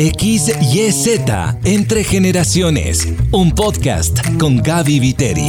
XYZ Entre Generaciones, un podcast con Gaby Viteri.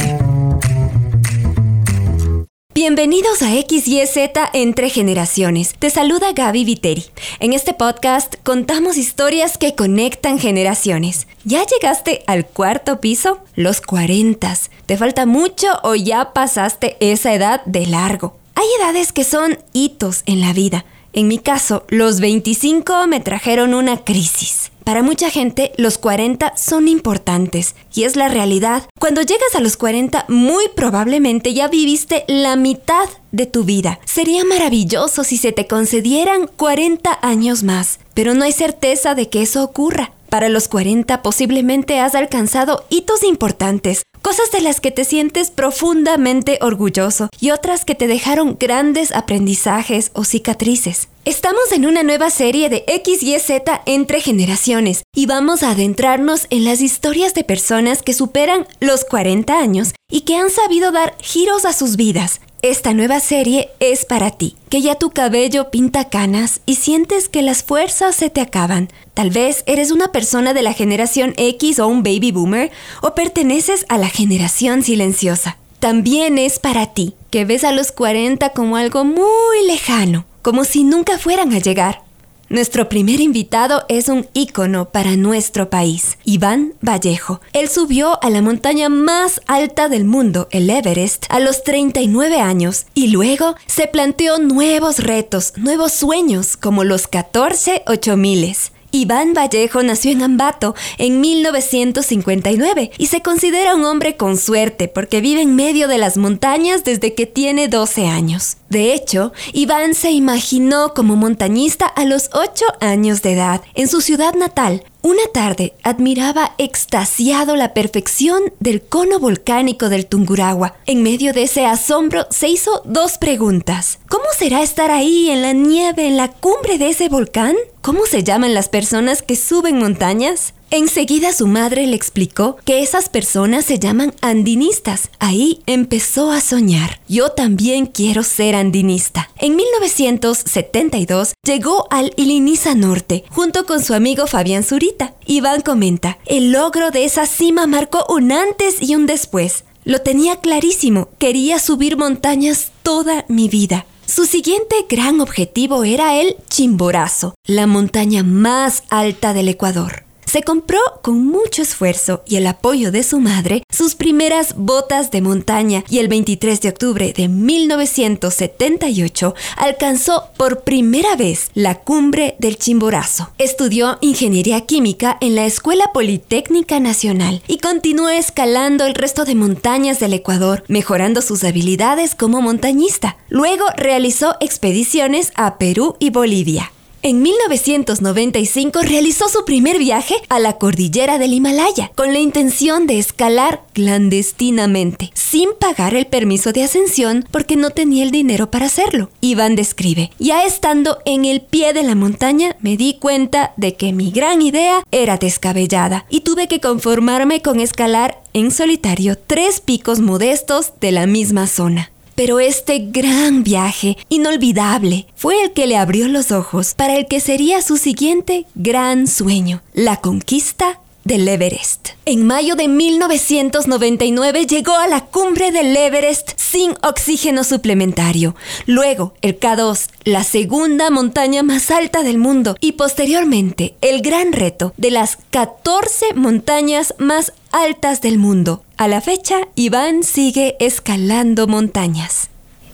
Bienvenidos a XYZ Entre Generaciones. Te saluda Gaby Viteri. En este podcast contamos historias que conectan generaciones. ¿Ya llegaste al cuarto piso? Los cuarentas. ¿Te falta mucho o ya pasaste esa edad de largo? Hay edades que son hitos en la vida en mi caso, los 25 me trajeron una crisis. Para mucha gente, los 40 son importantes y es la realidad. Cuando llegas a los 40, muy probablemente ya viviste la mitad de tu vida. Sería maravilloso si se te concedieran 40 años más, pero no hay certeza de que eso ocurra. Para los 40 posiblemente has alcanzado hitos importantes, cosas de las que te sientes profundamente orgulloso y otras que te dejaron grandes aprendizajes o cicatrices. Estamos en una nueva serie de X, Y, Z entre generaciones y vamos a adentrarnos en las historias de personas que superan los 40 años y que han sabido dar giros a sus vidas, esta nueva serie es para ti, que ya tu cabello pinta canas y sientes que las fuerzas se te acaban. Tal vez eres una persona de la generación X o un baby boomer o perteneces a la generación silenciosa. También es para ti, que ves a los 40 como algo muy lejano, como si nunca fueran a llegar. Nuestro primer invitado es un ícono para nuestro país, Iván Vallejo. Él subió a la montaña más alta del mundo, el Everest, a los 39 años y luego se planteó nuevos retos, nuevos sueños, como los 14 8000. Iván Vallejo nació en Ambato en 1959 y se considera un hombre con suerte porque vive en medio de las montañas desde que tiene 12 años. De hecho, Iván se imaginó como montañista a los 8 años de edad en su ciudad natal, una tarde admiraba extasiado la perfección del cono volcánico del Tunguragua. En medio de ese asombro se hizo dos preguntas. ¿Cómo será estar ahí en la nieve, en la cumbre de ese volcán? ¿Cómo se llaman las personas que suben montañas? Enseguida su madre le explicó que esas personas se llaman andinistas. Ahí empezó a soñar. Yo también quiero ser andinista. En 1972 llegó al Iliniza Norte junto con su amigo Fabián Zurita. Iván comenta, el logro de esa cima marcó un antes y un después. Lo tenía clarísimo, quería subir montañas toda mi vida. Su siguiente gran objetivo era el Chimborazo, la montaña más alta del Ecuador. Se compró con mucho esfuerzo y el apoyo de su madre sus primeras botas de montaña y el 23 de octubre de 1978 alcanzó por primera vez la cumbre del Chimborazo. Estudió ingeniería química en la Escuela Politécnica Nacional y continuó escalando el resto de montañas del Ecuador, mejorando sus habilidades como montañista. Luego realizó expediciones a Perú y Bolivia. En 1995 realizó su primer viaje a la cordillera del Himalaya con la intención de escalar clandestinamente, sin pagar el permiso de ascensión porque no tenía el dinero para hacerlo. Iván describe, ya estando en el pie de la montaña me di cuenta de que mi gran idea era descabellada y tuve que conformarme con escalar en solitario tres picos modestos de la misma zona. Pero este gran viaje, inolvidable, fue el que le abrió los ojos para el que sería su siguiente gran sueño, la conquista del Everest. En mayo de 1999 llegó a la cumbre del Everest sin oxígeno suplementario. Luego, el K2, la segunda montaña más alta del mundo. Y posteriormente, el gran reto de las 14 montañas más altas del mundo. A la fecha, Iván sigue escalando montañas.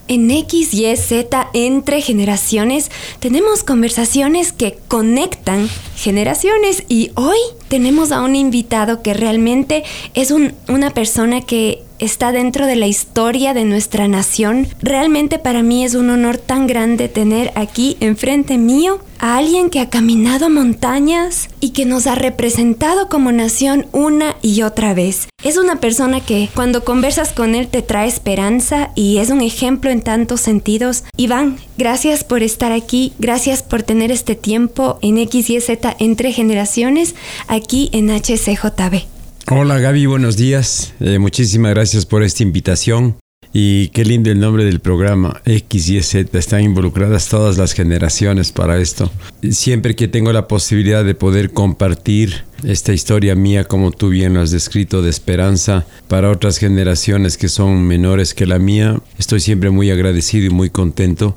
En X, Y, Z, entre generaciones, tenemos conversaciones que conectan generaciones y hoy tenemos a un invitado que realmente es una persona que está dentro de la historia de nuestra nación. Realmente para mí es un honor tan grande tener aquí enfrente mío a alguien que ha caminado montañas y que nos ha representado como nación una y otra vez. Es una persona que cuando conversas con él te trae esperanza y es un ejemplo en tantos sentidos. Iván, gracias por estar aquí, gracias por tener este tiempo en X y Z entre generaciones en HCJB. Hola Gaby, buenos días. Eh, muchísimas gracias por esta invitación. Y qué lindo el nombre del programa, X y Z. Están involucradas todas las generaciones para esto. Siempre que tengo la posibilidad de poder compartir esta historia mía, como tú bien lo has descrito, de esperanza para otras generaciones que son menores que la mía, estoy siempre muy agradecido y muy contento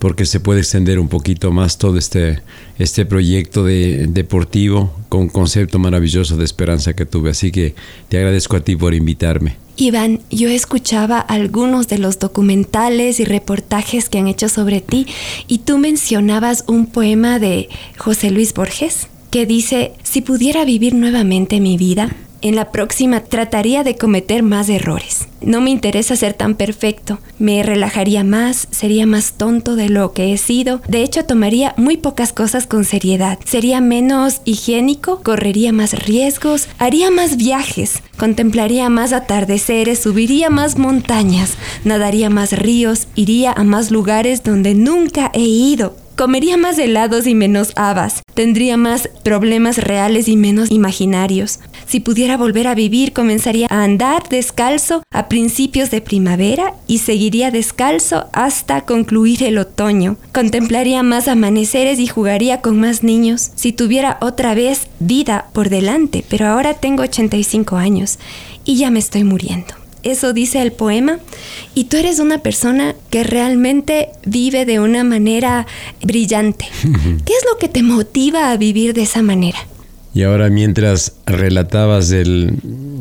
porque se puede extender un poquito más todo este, este proyecto de, deportivo con un concepto maravilloso de esperanza que tuve. Así que te agradezco a ti por invitarme. Iván, yo escuchaba algunos de los documentales y reportajes que han hecho sobre ti y tú mencionabas un poema de José Luis Borges que dice, si pudiera vivir nuevamente mi vida, en la próxima trataría de cometer más errores. No me interesa ser tan perfecto. Me relajaría más, sería más tonto de lo que he sido. De hecho, tomaría muy pocas cosas con seriedad. Sería menos higiénico, correría más riesgos, haría más viajes, contemplaría más atardeceres, subiría más montañas, nadaría más ríos, iría a más lugares donde nunca he ido. Comería más helados y menos habas. Tendría más problemas reales y menos imaginarios. Si pudiera volver a vivir, comenzaría a andar descalzo a principios de primavera y seguiría descalzo hasta concluir el otoño. Contemplaría más amaneceres y jugaría con más niños. Si tuviera otra vez vida por delante, pero ahora tengo 85 años y ya me estoy muriendo. Eso dice el poema. Y tú eres una persona que realmente vive de una manera brillante. ¿Qué es lo que te motiva a vivir de esa manera? Y ahora mientras relatabas el,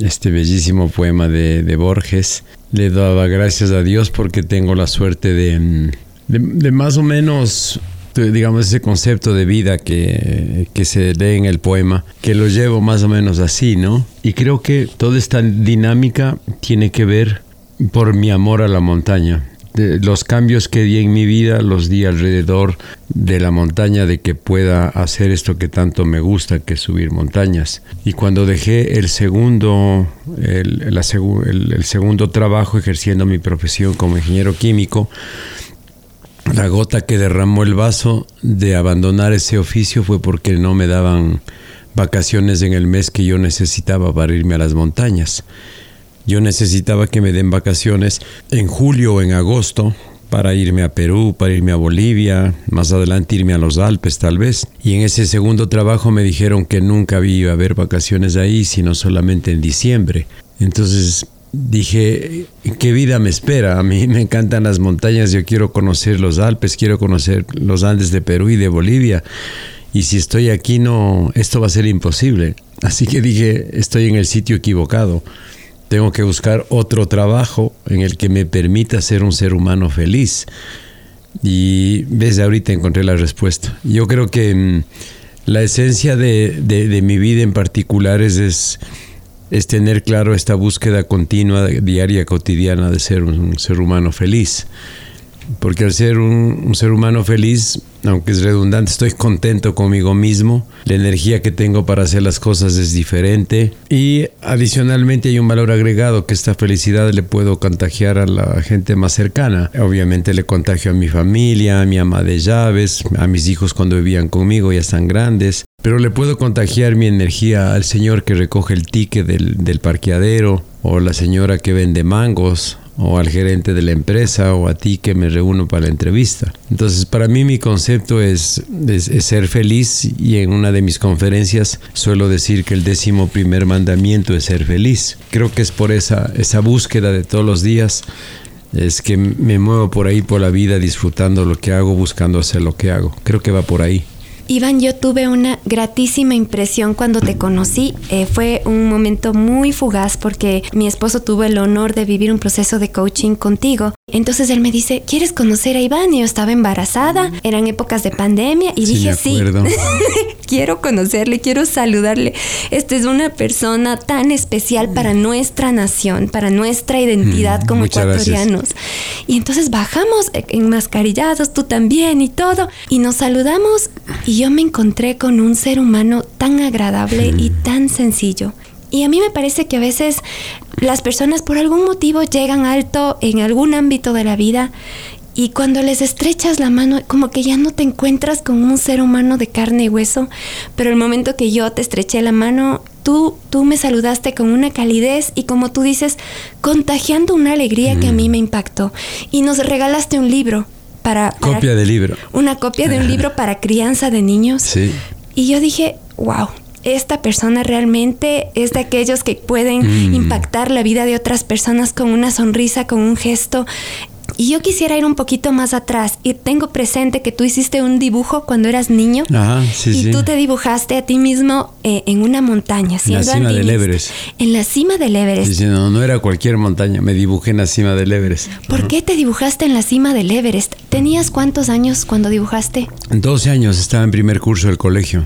este bellísimo poema de, de, Borges, le daba gracias a Dios porque tengo la suerte de, de, de más o menos digamos, ese concepto de vida que, que, se lee en el poema, que lo llevo más o menos así, ¿no? Y creo que toda esta dinámica tiene que ver por mi amor a la montaña. Los cambios que di en mi vida los di alrededor de la montaña, de que pueda hacer esto que tanto me gusta, que es subir montañas. Y cuando dejé el segundo, el, el, el segundo trabajo ejerciendo mi profesión como ingeniero químico, la gota que derramó el vaso de abandonar ese oficio fue porque no me daban vacaciones en el mes que yo necesitaba para irme a las montañas. Yo necesitaba que me den vacaciones en julio o en agosto para irme a Perú, para irme a Bolivia, más adelante irme a los Alpes tal vez. Y en ese segundo trabajo me dijeron que nunca iba a haber vacaciones ahí, sino solamente en diciembre. Entonces dije, ¿qué vida me espera? A mí me encantan las montañas, yo quiero conocer los Alpes, quiero conocer los Andes de Perú y de Bolivia. Y si estoy aquí, no, esto va a ser imposible. Así que dije, estoy en el sitio equivocado. Tengo que buscar otro trabajo en el que me permita ser un ser humano feliz. Y desde ahorita encontré la respuesta. Yo creo que mm, la esencia de, de, mi vida en particular es es tener claro esta búsqueda continua, diaria, cotidiana de ser un ser humano feliz. Porque al ser un, ser humano feliz, aunque es redundante, estoy contento conmigo mismo. La energía que tengo para hacer las cosas es diferente. Y adicionalmente hay un valor agregado que esta felicidad le puedo contagiar a la gente más cercana. Obviamente le contagio a mi familia, a mi ama de llaves, a mis hijos cuando vivían conmigo, ya están grandes. Pero le puedo contagiar mi energía al señor que recoge el ticket del, parqueadero, o la señora que vende mangos, o al gerente de la empresa o a ti que me reúno para la entrevista. Entonces, para mí mi concepto es, ser feliz y en una de mis conferencias suelo decir que el décimo primer mandamiento es ser feliz. Creo que es por esa búsqueda de todos los días es que me muevo por ahí por la vida disfrutando lo que hago, buscando hacer lo que hago. Creo que va por ahí. Iván, yo tuve una gratísima impresión cuando te conocí. Eh, fue un momento muy fugaz porque mi esposo tuvo el honor de vivir un proceso de coaching contigo. Entonces él me dice, ¿quieres conocer a Iván? Y yo estaba embarazada, eran épocas de pandemia y dije, sí, quiero conocerle, quiero saludarle. Esta es una persona tan especial para nuestra nación, para nuestra identidad mm, como ecuatorianos. Y entonces bajamos enmascarillados, tú también y todo, y nos saludamos y yo me encontré con un ser humano tan agradable y tan sencillo. Y a mí me parece que a veces las personas por algún motivo llegan alto en algún ámbito de la vida y cuando les estrechas la mano, como que ya no te encuentras con un ser humano de carne y hueso, pero el momento que yo te estreché la mano, tú, tú me saludaste con una calidez y como tú dices, contagiando una alegría que a mí me impactó. Y nos regalaste un libro. Para, para, copia de libro. Una copia de un libro para crianza de niños. Sí. Y yo dije, wow, esta persona realmente es de aquellos que pueden Mm. impactar la vida de otras personas con una sonrisa, con un gesto. Y yo quisiera ir un poquito más atrás y tengo presente que tú hiciste un dibujo cuando eras niño Ajá, sí, y sí. tú te dibujaste a ti mismo eh, en una montaña, la siendo cima del. Everest. En la cima del Everest. No, no era cualquier montaña, me dibujé en la cima del Everest. ¿Por qué te dibujaste en la cima del Everest? ¿Tenías cuántos años cuando dibujaste? 12 años estaba en primer curso del colegio.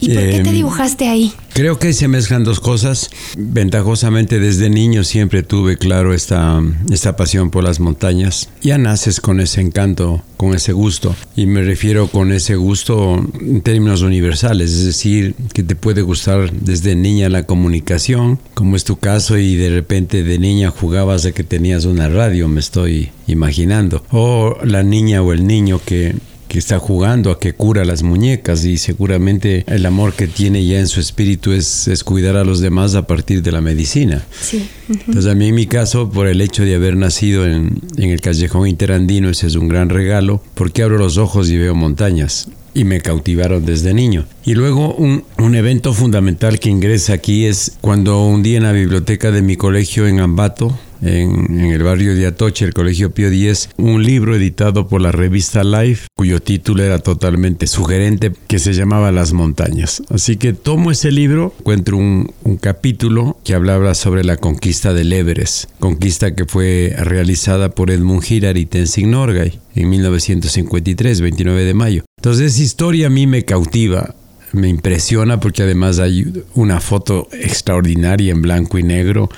¿Y por qué te Em, dibujaste ahí? Creo que se mezclan dos cosas. Ventajosamente desde niño siempre tuve claro esta, esta pasión por las montañas. Ya naces con ese encanto, con ese gusto. Y me refiero con ese gusto en términos universales, es decir, que te puede gustar desde niña la comunicación, como es tu caso, y de repente de niña jugabas a que tenías una radio, me estoy imaginando. O la niña o el niño que que está jugando a que cura las muñecas y seguramente el amor que tiene ya en su espíritu es, es cuidar a los demás a partir de la medicina. Sí. Entonces a mí en mi caso, por el hecho de haber nacido en, en el callejón interandino, ese es un gran regalo, porque abro los ojos y veo montañas. Y me cautivaron desde niño. Y luego un, un evento fundamental que ingresa aquí es cuando un día en la biblioteca de mi colegio en Ambato, en, en, el barrio de Atoche, el Colegio Pío X, un libro editado por la revista Life, cuyo título era totalmente sugerente, que se llamaba Las montañas. Así que tomo ese libro, encuentro un, un capítulo que hablaba sobre la conquista del Everest, conquista que fue realizada por Edmund Hillary y Tenzing Norgay en 1953, 29 de mayo. Entonces esa historia a mí me cautiva, me impresiona porque además hay una foto extraordinaria en blanco y negro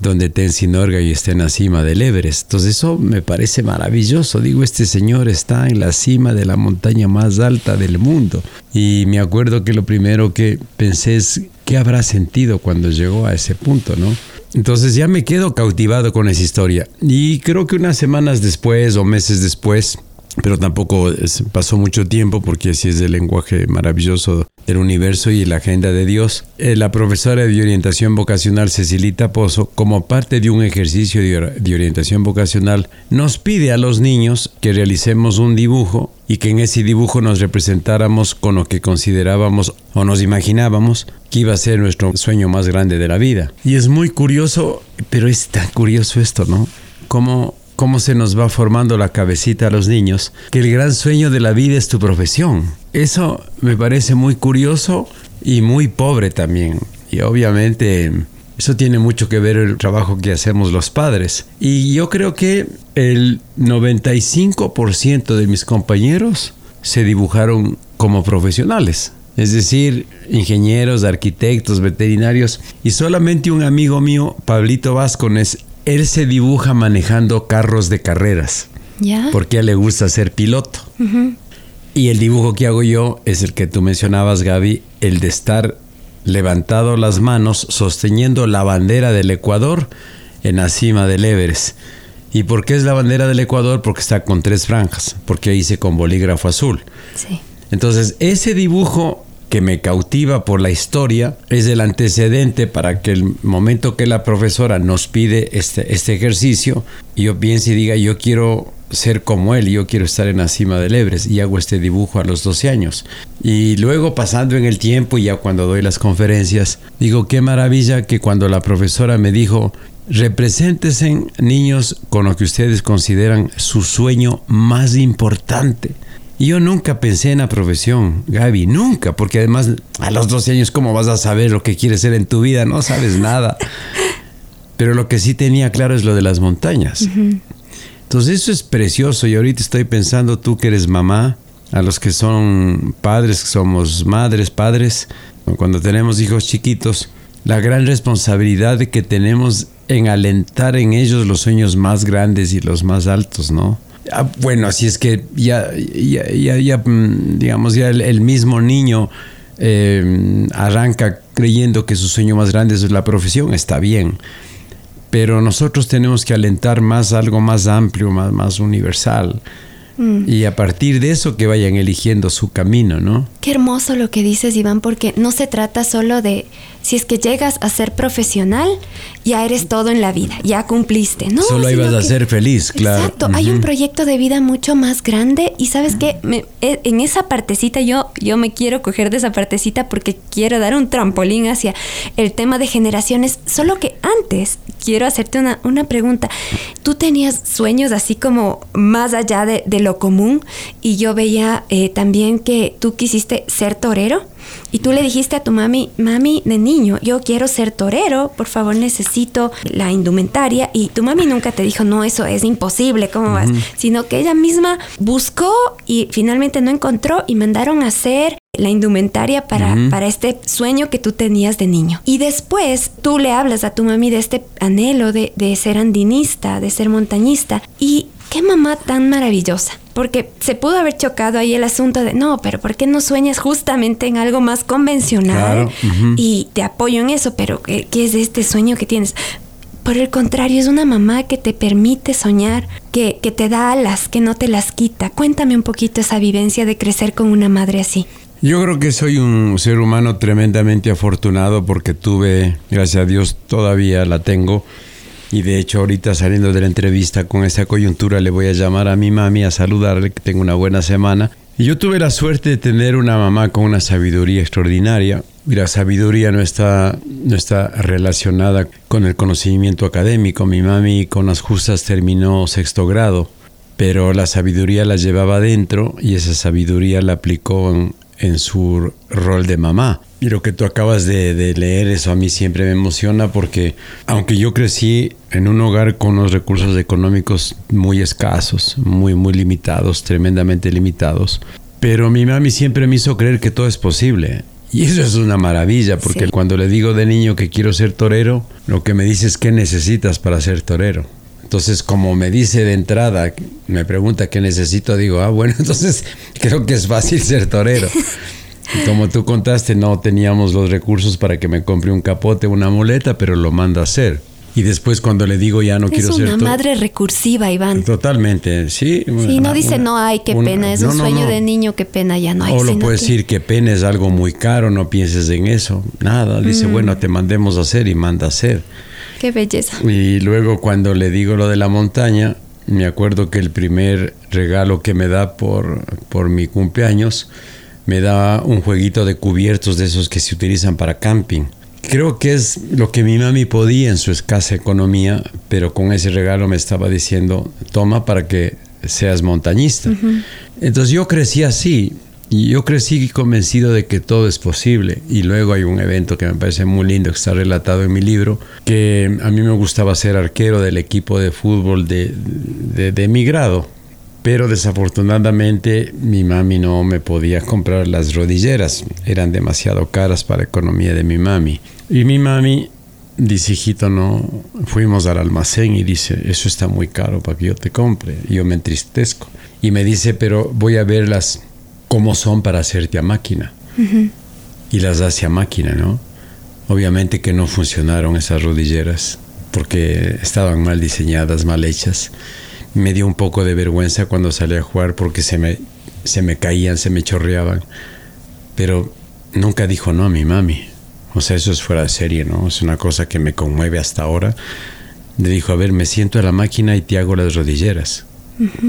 donde Tenzin Norgay está en la cima del Everest. Entonces eso me parece maravilloso. Digo, este señor está en la cima de la montaña más alta del mundo. Y me acuerdo que lo primero que pensé es, ¿qué habrá sentido cuando llegó a ese punto, no? Entonces ya me quedo cautivado con esa historia. Y creo que unas semanas después o meses después, pero tampoco pasó mucho tiempo porque así es el lenguaje maravilloso del universo y la agenda de Dios. Eh, la profesora de orientación vocacional Cecilita Pozo, como parte de un ejercicio de orientación vocacional, nos pide a los niños que realicemos un dibujo y que en ese dibujo nos representáramos con lo que considerábamos o nos imaginábamos que iba a ser nuestro sueño más grande de la vida. Y es muy curioso, pero es tan curioso esto, ¿no? Como cómo se nos va formando la cabecita a los niños, que el gran sueño de la vida es tu profesión. Eso me parece muy curioso y muy pobre también. Y obviamente eso tiene mucho que ver el trabajo que hacemos los padres. Y yo creo que el 95% de mis compañeros se dibujaron como profesionales. Es decir, ingenieros, arquitectos, veterinarios. Y solamente un amigo mío, Pablito Vázquez, él se dibuja manejando carros de carreras. ¿Ya? Porque a él le gusta ser piloto. Uh -huh. Y el dibujo que hago yo es el que tú mencionabas, Gaby, el de estar levantado las manos sosteniendo la bandera del Ecuador en la cima del Everest. ¿Y por qué es la bandera del Ecuador? Porque está con tres franjas, porque hice con bolígrafo azul. Sí. Entonces, ese dibujo que me cautiva por la historia es el antecedente para que el momento que la profesora nos pide este, este ejercicio, yo piense y diga, yo quiero ser como él, yo quiero estar en la cima del Everest y hago este dibujo a los 12 años. Y luego pasando en el tiempo y ya cuando doy las conferencias, digo, qué maravilla que cuando la profesora me dijo, represéntese niños con lo que ustedes consideran su sueño más importante. Y yo nunca pensé en la profesión, Gaby, nunca, porque además a los 12 años, ¿cómo vas a saber lo que quieres ser en tu vida? No sabes nada. Pero lo que sí tenía claro es lo de las montañas. Uh -huh. Entonces eso es precioso y ahorita estoy pensando, tú que eres mamá, a los que son padres, que somos madres, padres, cuando tenemos hijos chiquitos, la gran responsabilidad que tenemos en alentar en ellos los sueños más grandes y los más altos, ¿no? Ah, bueno, así es que ya, ya, ya, ya digamos, ya el, el mismo niño eh, arranca creyendo que su sueño más grande es la profesión, está bien. Pero nosotros tenemos que alentar más algo más amplio, más, más universal. Mm. Y a partir de eso que vayan eligiendo su camino, ¿no? Qué hermoso lo que dices, Iván, porque no se trata solo de si es que llegas a ser profesional, ya eres todo en la vida, ya cumpliste, ¿no? Solo ibas a que- ser feliz, claro. Exacto, hay un proyecto de vida mucho más grande y sabes qué, Me- eh, en esa partecita yo, yo me quiero coger de esa partecita porque quiero dar un trampolín hacia el tema de generaciones, solo que antes quiero hacerte una, una pregunta. Tú tenías sueños así como más allá de, de lo común y yo veía eh, también que tú quisiste ser torero. Y tú le dijiste a tu mami, mami, de niño, yo quiero ser torero, por favor necesito la indumentaria. Y tu mami nunca te dijo, no, eso es imposible, ¿cómo vas? Sino que ella misma buscó y finalmente no encontró y mandaron a hacer la indumentaria para, para este sueño que tú tenías de niño. Y después tú le hablas a tu mami de este anhelo de, de ser andinista, de ser montañista. Y qué mamá tan maravillosa. Porque se pudo haber chocado ahí el asunto de, no, pero ¿por qué no sueñas justamente en algo más convencional? Claro. Y te apoyo en eso, pero ¿qué, qué es este sueño que tienes? Por el contrario, es una mamá que te permite soñar, que, que te da alas, que no te las quita. Cuéntame un poquito esa vivencia de crecer con una madre así. Yo creo que soy un ser humano tremendamente afortunado porque tuve, gracias a Dios, todavía la tengo. Y de hecho ahorita saliendo de la entrevista con esta coyuntura le voy a llamar a mi mami a saludarle, que tenga una buena semana. Yo tuve la suerte de tener una mamá con una sabiduría extraordinaria. Y la sabiduría no está, no está relacionada con el conocimiento académico. Mi mami con las justas terminó sexto grado pero la sabiduría la llevaba dentro y esa sabiduría la aplicó en su rol de mamá. Y lo que tú acabas de, de leer, eso a mí siempre me emociona porque aunque yo crecí en un hogar con unos recursos económicos muy escasos, muy, muy limitados, tremendamente limitados, pero mi mami siempre me hizo creer que todo es posible. Y eso es una maravilla, porque Sí. cuando le digo de niño que quiero ser torero, lo que me dice es qué necesitas para ser torero. Entonces, como me dice de entrada, me pregunta qué necesito, digo, ah, bueno, entonces creo que es fácil ser torero. Como tú contaste, no teníamos los recursos para que me compre un capote, una muleta, pero lo manda a hacer. Y después cuando le digo ya no es quiero ser una torero. madre recursiva, Iván. Totalmente, sí. Sí, no dice, Una- no, ay, qué una- pena, es no, un no, sueño no. de niño, qué pena, ya no hay. O lo puedes que- decir que pena es algo muy caro, no pienses en eso. Nada, dice, Mm. bueno, te mandemos a hacer y manda a hacer. Qué belleza. Y luego cuando le digo lo de la montaña, me acuerdo que el primer regalo que me da por, por mi cumpleaños, me da un jueguito de cubiertos de esos que se utilizan para camping. Creo que es lo que mi mami podía en su escasa economía, pero con ese regalo me estaba diciendo, toma para que seas montañista. Entonces yo crecí así, y yo crecí convencido de que todo es posible. Y luego hay un evento que me parece muy lindo, que está relatado en mi libro, que a mí me gustaba ser arquero del equipo de fútbol de, de, de mi grado. Pero desafortunadamente mi mami no me podía comprar las rodilleras, eran demasiado caras para la economía de mi mami. Y mi mami dice, hijito, no, fuimos al almacén y dice, eso está muy caro para que yo te compre. Y yo me entristezco. Y me dice, pero voy a verlas cómo son para hacerte a máquina. Y las hace a máquina, ¿no? Obviamente que no funcionaron esas rodilleras porque estaban mal diseñadas, mal hechas. Me dio un poco de vergüenza cuando salí a jugar porque se me, se me caían, se me chorreaban. Pero nunca dijo no a mi mami. O sea, eso es fuera de serie, ¿no? Es una cosa que me conmueve hasta ahora. Le dijo, a ver, me siento a la máquina y te hago las rodilleras.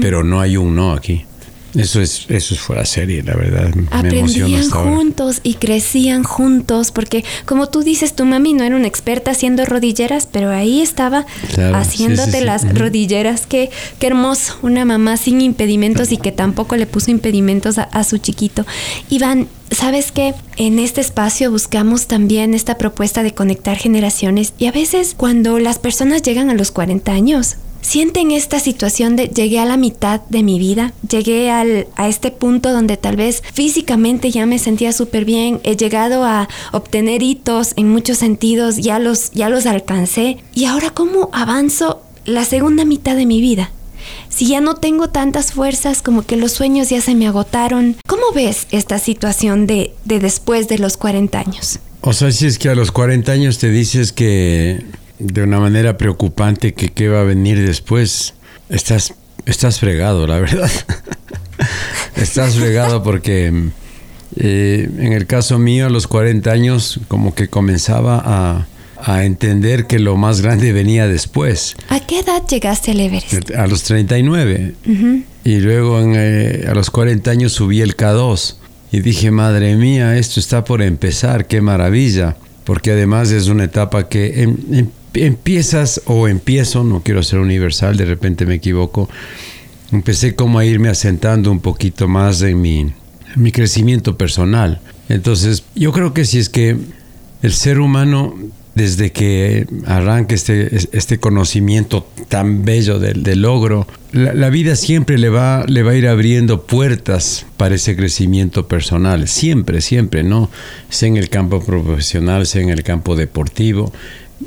Pero no hay un no aquí. Eso es, eso es fuera serie, la verdad. Me Aprendían ahora. juntos y crecían juntos, porque como tú dices, tu mami no era una experta haciendo rodilleras, pero ahí estaba Claro, haciéndote sí, sí, sí. las Ujú. rodilleras. Qué, qué hermoso, una mamá sin impedimentos y que tampoco le puso impedimentos a, a su chiquito. Iván, ¿sabes qué? En este espacio buscamos también esta propuesta de conectar generaciones y a veces cuando las personas llegan a los 40 años, sienten esta situación de llegué a la mitad de mi vida, llegué al, a este punto donde tal vez físicamente ya me sentía súper bien, he llegado a obtener hitos en muchos sentidos, ya los, ya los alcancé y ahora cómo avanzo la segunda mitad de mi vida. Si ya no tengo tantas fuerzas, como que los sueños ya se me agotaron, ¿cómo ves esta situación de, de después de los 40 años? O sea, si es que a los 40 años te dices que, de una manera preocupante que qué va a venir después, estás, estás fregado, la verdad. estás fregado porque eh, en el caso mío, a los 40 años, como que comenzaba a, entender que lo más grande venía después. ¿A qué edad llegaste al Everest? A los 39. Y luego eh, a los 40 años subí el K2. Y dije, madre mía, esto está por empezar, qué maravilla. Porque además es una etapa que em, em, empiezas o empiezo, no quiero ser universal, de repente me equivoco. Empecé como a irme asentando un poquito más en mi, mi crecimiento personal. Entonces, yo creo que si es que el ser humano, desde que arranque este, este conocimiento tan bello del, logro, la, vida siempre le va, le va a ir abriendo puertas para ese crecimiento personal. Siempre, siempre, ¿no? Sea en el campo profesional, sea en el campo deportivo.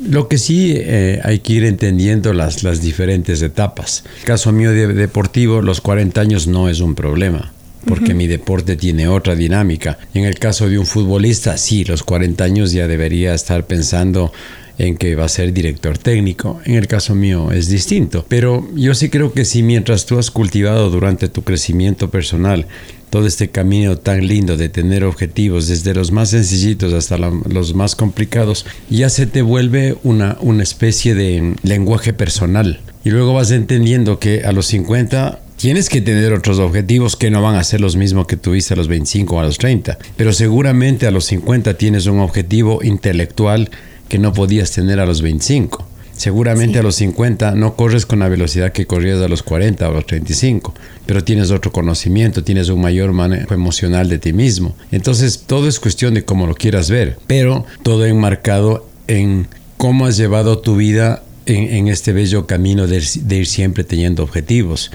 Lo que sí eh, hay que ir entendiendo las, las diferentes etapas. El caso mío de deportivo, los 40 años no es un problema porque mi deporte tiene otra dinámica. En el caso de un futbolista, sí, los 40 años ya debería estar pensando en que va a ser director técnico. En el caso mío es distinto. Pero yo sí creo que si mientras tú has cultivado durante tu crecimiento personal todo este camino tan lindo de tener objetivos, desde los más sencillitos hasta los más complicados, ya se te vuelve una, una especie de lenguaje personal. Y luego vas entendiendo que a los 50 Tienes que tener otros objetivos que no van a ser los mismos que tuviste a los 25 o a los 30, pero seguramente a los 50 tienes un objetivo intelectual que no podías tener a los 25. Seguramente a los 50 no corres con la velocidad que corrías a los 40 o a los 35, pero tienes otro conocimiento, tienes un mayor manejo emocional de ti mismo. Entonces todo es cuestión de cómo lo quieras ver, pero todo enmarcado en cómo has llevado tu vida en, este bello camino de ir siempre teniendo objetivos.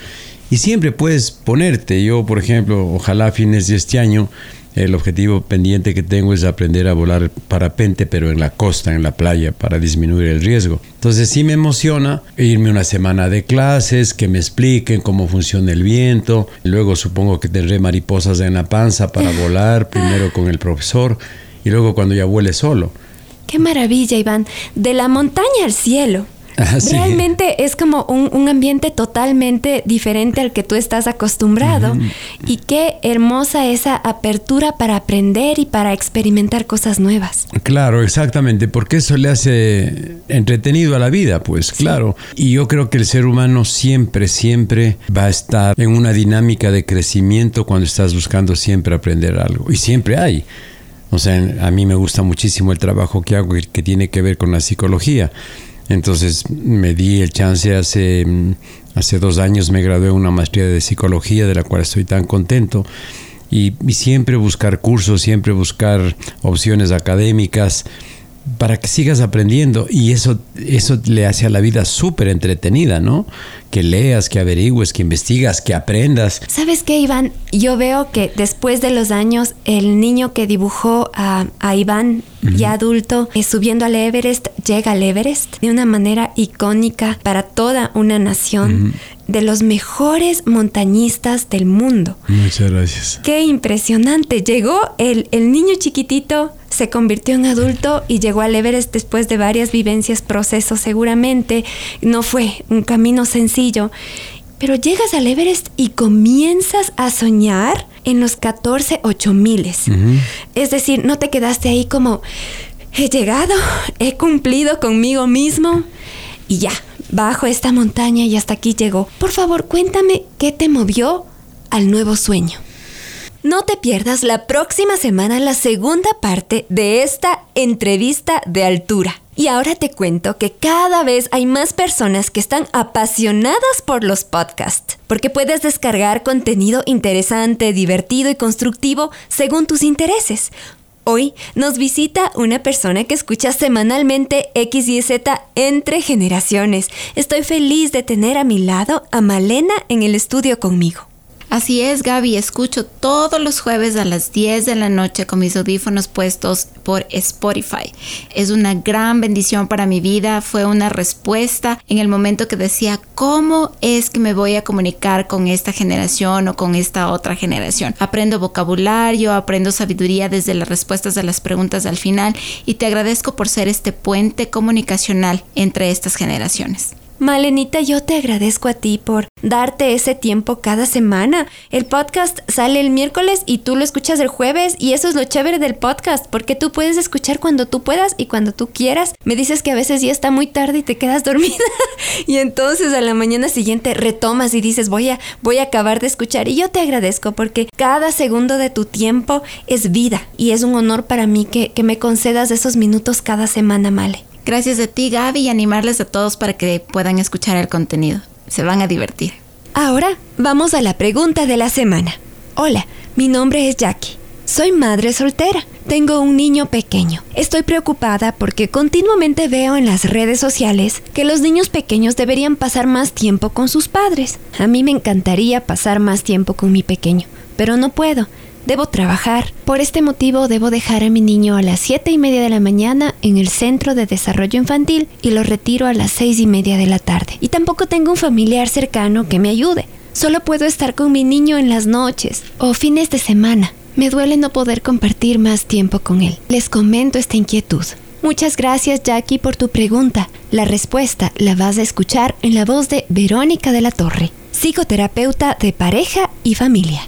Y siempre puedes ponerte. Yo, por ejemplo, ojalá a fines de este año, el objetivo pendiente que tengo es aprender a volar parapente, pero en la costa, en la playa, para disminuir el riesgo. Entonces sí me emociona irme una semana de clases, que me expliquen cómo funciona el viento. Luego supongo que tendré mariposas en la panza para volar, primero con el profesor y luego cuando ya vuele solo. Qué maravilla, Iván. De la montaña al cielo. Ah, Realmente es como un, ambiente totalmente diferente al que tú estás acostumbrado. Y qué hermosa esa apertura para aprender y para experimentar cosas nuevas. Claro, exactamente, porque eso le hace entretenido a la vida, pues claro. Y yo creo que el ser humano siempre, siempre va a estar en una dinámica de crecimiento cuando estás buscando siempre aprender algo. Y siempre hay. O sea, a mí me gusta muchísimo el trabajo que hago que tiene que ver con la psicología. Entonces me di el chance hace, mm, hace dos años, me gradué una maestría de psicología de la cual estoy tan contento. Y, y siempre buscar cursos, siempre buscar opciones académicas para que sigas aprendiendo y eso, eso le hace a la vida súper entretenida, ¿no? Que leas, que averigües, que investigas, que aprendas. ¿Sabes qué, Iván? Yo veo que después de los años, el niño que dibujó a, Iván, ya adulto, eh, subiendo al Everest, llega al Everest de una manera icónica para toda una nación. de los mejores montañistas del mundo. Muchas gracias. Qué impresionante. Llegó el, el niño chiquitito se convirtió en adulto y llegó al Everest después de varias vivencias, procesos seguramente. No fue un camino sencillo. Pero llegas al Everest y comienzas a soñar en los 14 miles. Es decir, no te quedaste ahí como, he llegado, he cumplido conmigo mismo y ya, bajo esta montaña y hasta aquí llegó. Por favor, cuéntame qué te movió al nuevo sueño. No te pierdas la próxima semana la segunda parte de esta entrevista de altura. Y ahora te cuento que cada vez hay más personas que están apasionadas por los podcasts, porque puedes descargar contenido interesante, divertido y constructivo según tus intereses. Hoy nos visita una persona que escucha semanalmente X y Z entre generaciones. Estoy feliz de tener a mi lado a Malena en el estudio conmigo. Así es, Gaby, escucho todos los jueves a las 10 de la noche con mis audífonos puestos por Spotify. Es una gran bendición para mi vida, fue una respuesta en el momento que decía, ¿cómo es que me voy a comunicar con esta generación o con esta otra generación? Aprendo vocabulario, aprendo sabiduría desde las respuestas de las preguntas al final y te agradezco por ser este puente comunicacional entre estas generaciones. Malenita, yo te agradezco a ti por darte ese tiempo cada semana. El podcast sale el miércoles y tú lo escuchas el jueves y eso es lo chévere del podcast porque tú puedes escuchar cuando tú puedas y cuando tú quieras. Me dices que a veces ya está muy tarde y te quedas dormida y entonces a la mañana siguiente retomas y dices voy a voy a acabar de escuchar y yo te agradezco porque cada segundo de tu tiempo es vida y es un honor para mí que, que me concedas esos minutos cada semana, Male. Gracias a ti, Gaby, y animarles a todos para que puedan escuchar el contenido. Se van a divertir. Ahora vamos a la pregunta de la semana. Hola, mi nombre es Jackie. Soy madre soltera. Tengo un niño pequeño. Estoy preocupada porque continuamente veo en las redes sociales que los niños pequeños deberían pasar más tiempo con sus padres. A mí me encantaría pasar más tiempo con mi pequeño, pero no puedo Debo trabajar. Por este motivo debo dejar a mi niño a las 7 y media de la mañana en el centro de desarrollo infantil y lo retiro a las 6 y media de la tarde. Y tampoco tengo un familiar cercano que me ayude. Solo puedo estar con mi niño en las noches o fines de semana. Me duele no poder compartir más tiempo con él. Les comento esta inquietud. Muchas gracias Jackie por tu pregunta. La respuesta la vas a escuchar en la voz de Verónica de la Torre, psicoterapeuta de pareja y familia.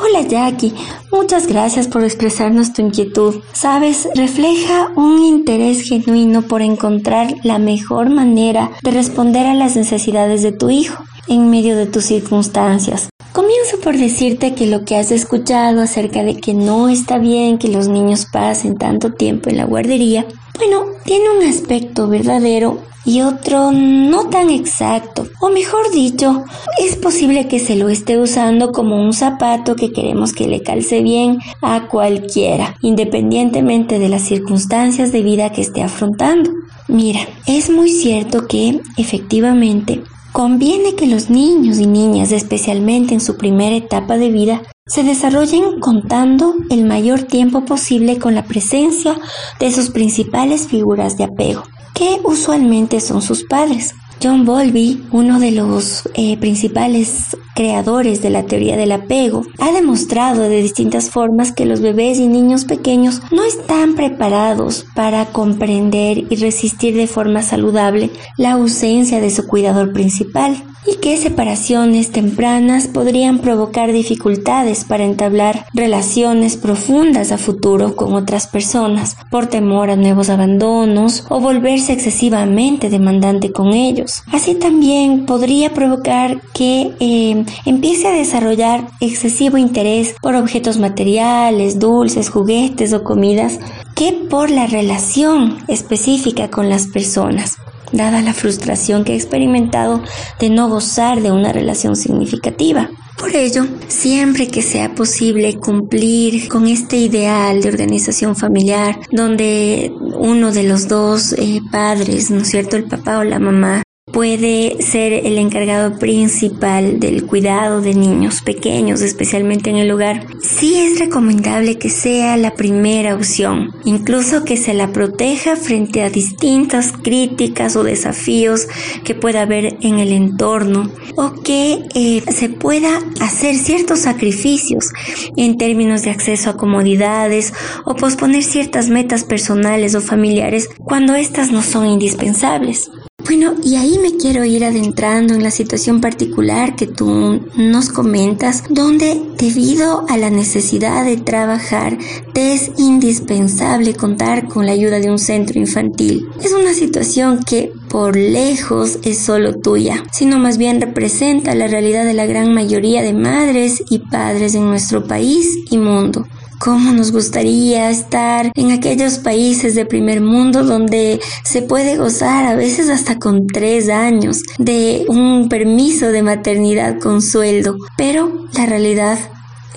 Hola Jackie, muchas gracias por expresarnos tu inquietud. Sabes, refleja un interés genuino por encontrar la mejor manera de responder a las necesidades de tu hijo en medio de tus circunstancias. Comienzo por decirte que lo que has escuchado acerca de que no está bien que los niños pasen tanto tiempo en la guardería, bueno, tiene un aspecto verdadero y otro no tan exacto. O mejor dicho, es posible que se lo esté usando como un zapato que queremos que le calce bien a cualquiera, independientemente de las circunstancias de vida que esté afrontando. Mira, es muy cierto que, efectivamente, Conviene que los niños y niñas, especialmente en su primera etapa de vida, se desarrollen contando el mayor tiempo posible con la presencia de sus principales figuras de apego que usualmente son sus padres. John Bowlby, uno de los eh, principales creadores de la teoría del apego, ha demostrado de distintas formas que los bebés y niños pequeños no están preparados para comprender y resistir de forma saludable la ausencia de su cuidador principal y que separaciones tempranas podrían provocar dificultades para entablar relaciones profundas a futuro con otras personas por temor a nuevos abandonos o volverse excesivamente demandante con ellos. Así también podría provocar que eh, empiece a desarrollar excesivo interés por objetos materiales, dulces, juguetes o comidas que por la relación específica con las personas dada la frustración que he experimentado de no gozar de una relación significativa. Por ello, siempre que sea posible cumplir con este ideal de organización familiar, donde uno de los dos eh, padres, ¿no es cierto?, el papá o la mamá, puede ser el encargado principal del cuidado de niños pequeños, especialmente en el hogar, sí es recomendable que sea la primera opción, incluso que se la proteja frente a distintas críticas o desafíos que pueda haber en el entorno o que eh, se pueda hacer ciertos sacrificios en términos de acceso a comodidades o posponer ciertas metas personales o familiares cuando éstas no son indispensables. Bueno, y ahí me quiero ir adentrando en la situación particular que tú nos comentas, donde debido a la necesidad de trabajar, te es indispensable contar con la ayuda de un centro infantil. Es una situación que por lejos es solo tuya, sino más bien representa la realidad de la gran mayoría de madres y padres en nuestro país y mundo. ¿Cómo nos gustaría estar en aquellos países de primer mundo donde se puede gozar a veces hasta con tres años de un permiso de maternidad con sueldo? Pero la realidad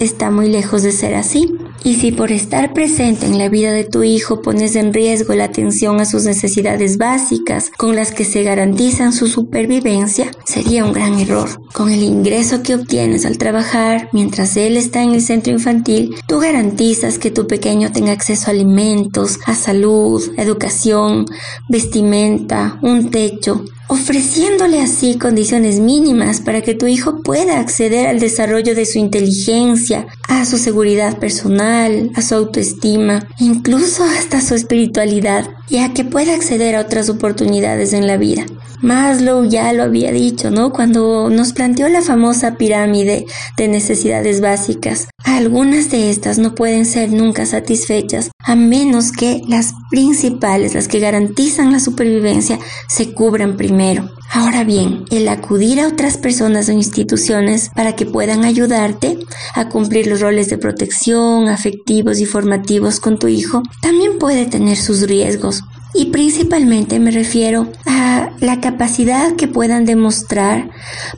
está muy lejos de ser así. Y si por estar presente en la vida de tu hijo pones en riesgo la atención a sus necesidades básicas con las que se garantizan su supervivencia, sería un gran error. Con el ingreso que obtienes al trabajar mientras él está en el centro infantil, tú garantizas que tu pequeño tenga acceso a alimentos, a salud, educación, vestimenta, un techo, ofreciéndole así condiciones mínimas para que tu hijo pueda acceder al desarrollo de su inteligencia, a su seguridad personal, a su autoestima, incluso hasta su espiritualidad, y a que pueda acceder a otras oportunidades en la vida. Maslow ya lo había dicho, ¿no? Cuando nos planteó la famosa pirámide de necesidades básicas. Algunas de estas no pueden ser nunca satisfechas a menos que las principales, las que garantizan la supervivencia, se cubran primero. Ahora bien, el acudir a otras personas o instituciones para que puedan ayudarte a cumplir los roles de protección, afectivos y formativos con tu hijo también puede tener sus riesgos. Y principalmente me refiero a la capacidad que puedan demostrar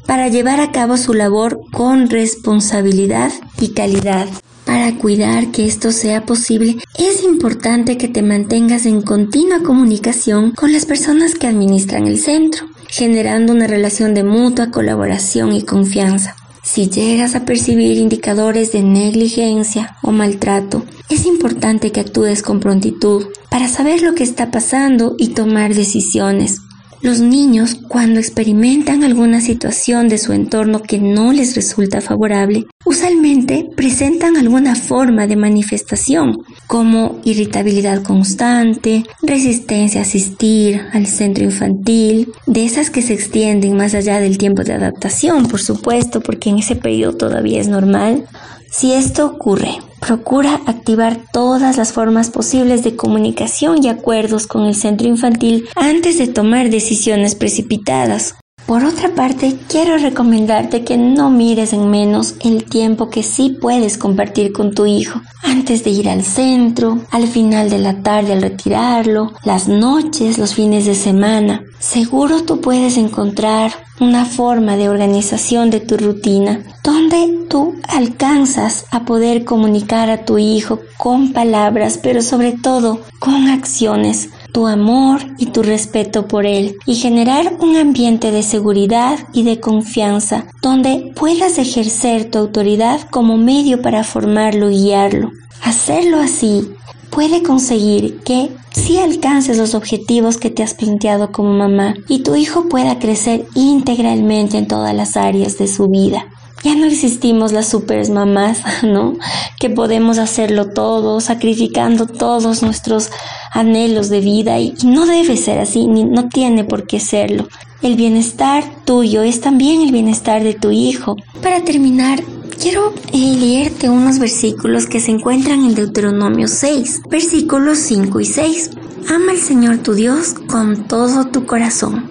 para llevar a cabo su labor con responsabilidad y calidad. Para cuidar que esto sea posible, es importante que te mantengas en continua comunicación con las personas que administran el centro, generando una relación de mutua colaboración y confianza. Si llegas a percibir indicadores de negligencia o maltrato, es importante que actúes con prontitud para saber lo que está pasando y tomar decisiones. Los niños, cuando experimentan alguna situación de su entorno que no les resulta favorable, usualmente presentan alguna forma de manifestación, como irritabilidad constante, resistencia a asistir al centro infantil, de esas que se extienden más allá del tiempo de adaptación, por supuesto, porque en ese periodo todavía es normal. Si esto ocurre, Procura activar todas las formas posibles de comunicación y acuerdos con el centro infantil antes de tomar decisiones precipitadas. Por otra parte, quiero recomendarte que no mires en menos el tiempo que sí puedes compartir con tu hijo. Antes de ir al centro, al final de la tarde al retirarlo, las noches, los fines de semana. Seguro tú puedes encontrar una forma de organización de tu rutina donde tú alcanzas a poder comunicar a tu hijo con palabras, pero sobre todo con acciones tu amor y tu respeto por Él y generar un ambiente de seguridad y de confianza donde puedas ejercer tu autoridad como medio para formarlo y guiarlo. Hacerlo así puede conseguir que si alcances los objetivos que te has planteado como mamá y tu hijo pueda crecer integralmente en todas las áreas de su vida. Ya no existimos las super mamás, ¿no? Que podemos hacerlo todo, sacrificando todos nuestros anhelos de vida y, no debe ser así, ni, no tiene por qué serlo. El bienestar tuyo es también el bienestar de tu hijo. Para terminar, quiero eh, leerte unos versículos que se encuentran en Deuteronomio 6, versículos 5 y 6. Ama al Señor tu Dios con todo tu corazón,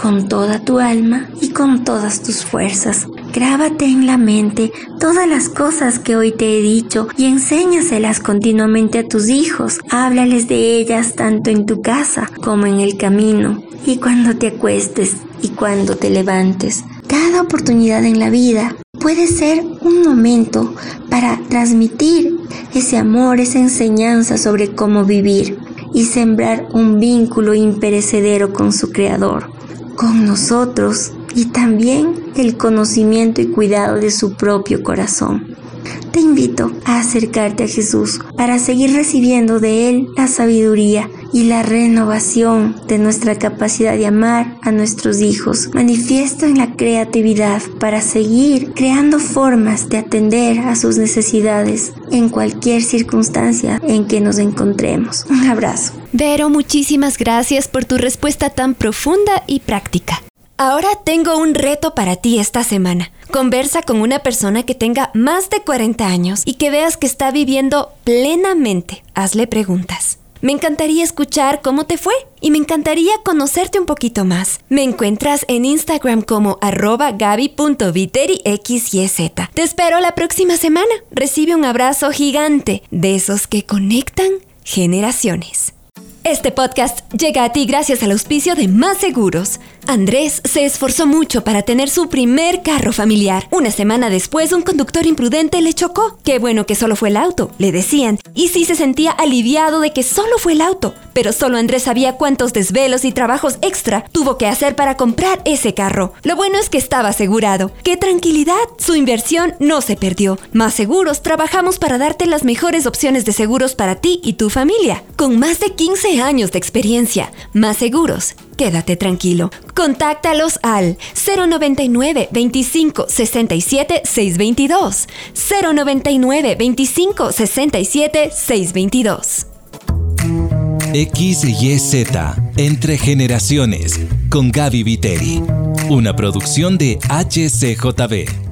con toda tu alma y con todas tus fuerzas. Grábate en la mente todas las cosas que hoy te he dicho y enséñaselas continuamente a tus hijos. Háblales de ellas tanto en tu casa como en el camino y cuando te acuestes y cuando te levantes. Cada oportunidad en la vida puede ser un momento para transmitir ese amor, esa enseñanza sobre cómo vivir y sembrar un vínculo imperecedero con su Creador, con nosotros y también el conocimiento y cuidado de su propio corazón. Te invito a acercarte a Jesús para seguir recibiendo de Él la sabiduría y la renovación de nuestra capacidad de amar a nuestros hijos. Manifiesto en la creatividad para seguir creando formas de atender a sus necesidades en cualquier circunstancia en que nos encontremos. Un abrazo. Vero, muchísimas gracias por tu respuesta tan profunda y práctica. Ahora tengo un reto para ti esta semana. Conversa con una persona que tenga más de 40 años y que veas que está viviendo plenamente. Hazle preguntas. Me encantaría escuchar cómo te fue y me encantaría conocerte un poquito más. Me encuentras en Instagram como arroba gaby.viteriXYZ. Te espero la próxima semana. Recibe un abrazo gigante de esos que conectan generaciones. Este podcast llega a ti gracias al auspicio de Más Seguros Andrés se esforzó mucho para tener su primer carro familiar. Una semana después, un conductor imprudente le chocó. Qué bueno que solo fue el auto, le decían. Y sí se sentía aliviado de que solo fue el auto. Pero solo Andrés sabía cuántos desvelos y trabajos extra tuvo que hacer para comprar ese carro. Lo bueno es que estaba asegurado. ¡Qué tranquilidad! Su inversión no se perdió. Más seguros, trabajamos para darte las mejores opciones de seguros para ti y tu familia. Con más de 15 años de experiencia, más seguros quédate tranquilo. Contáctalos al 099 25 67 622. 099 25 67 622. XYZ Entre Generaciones con Gaby Viteri. Una producción de HCJB.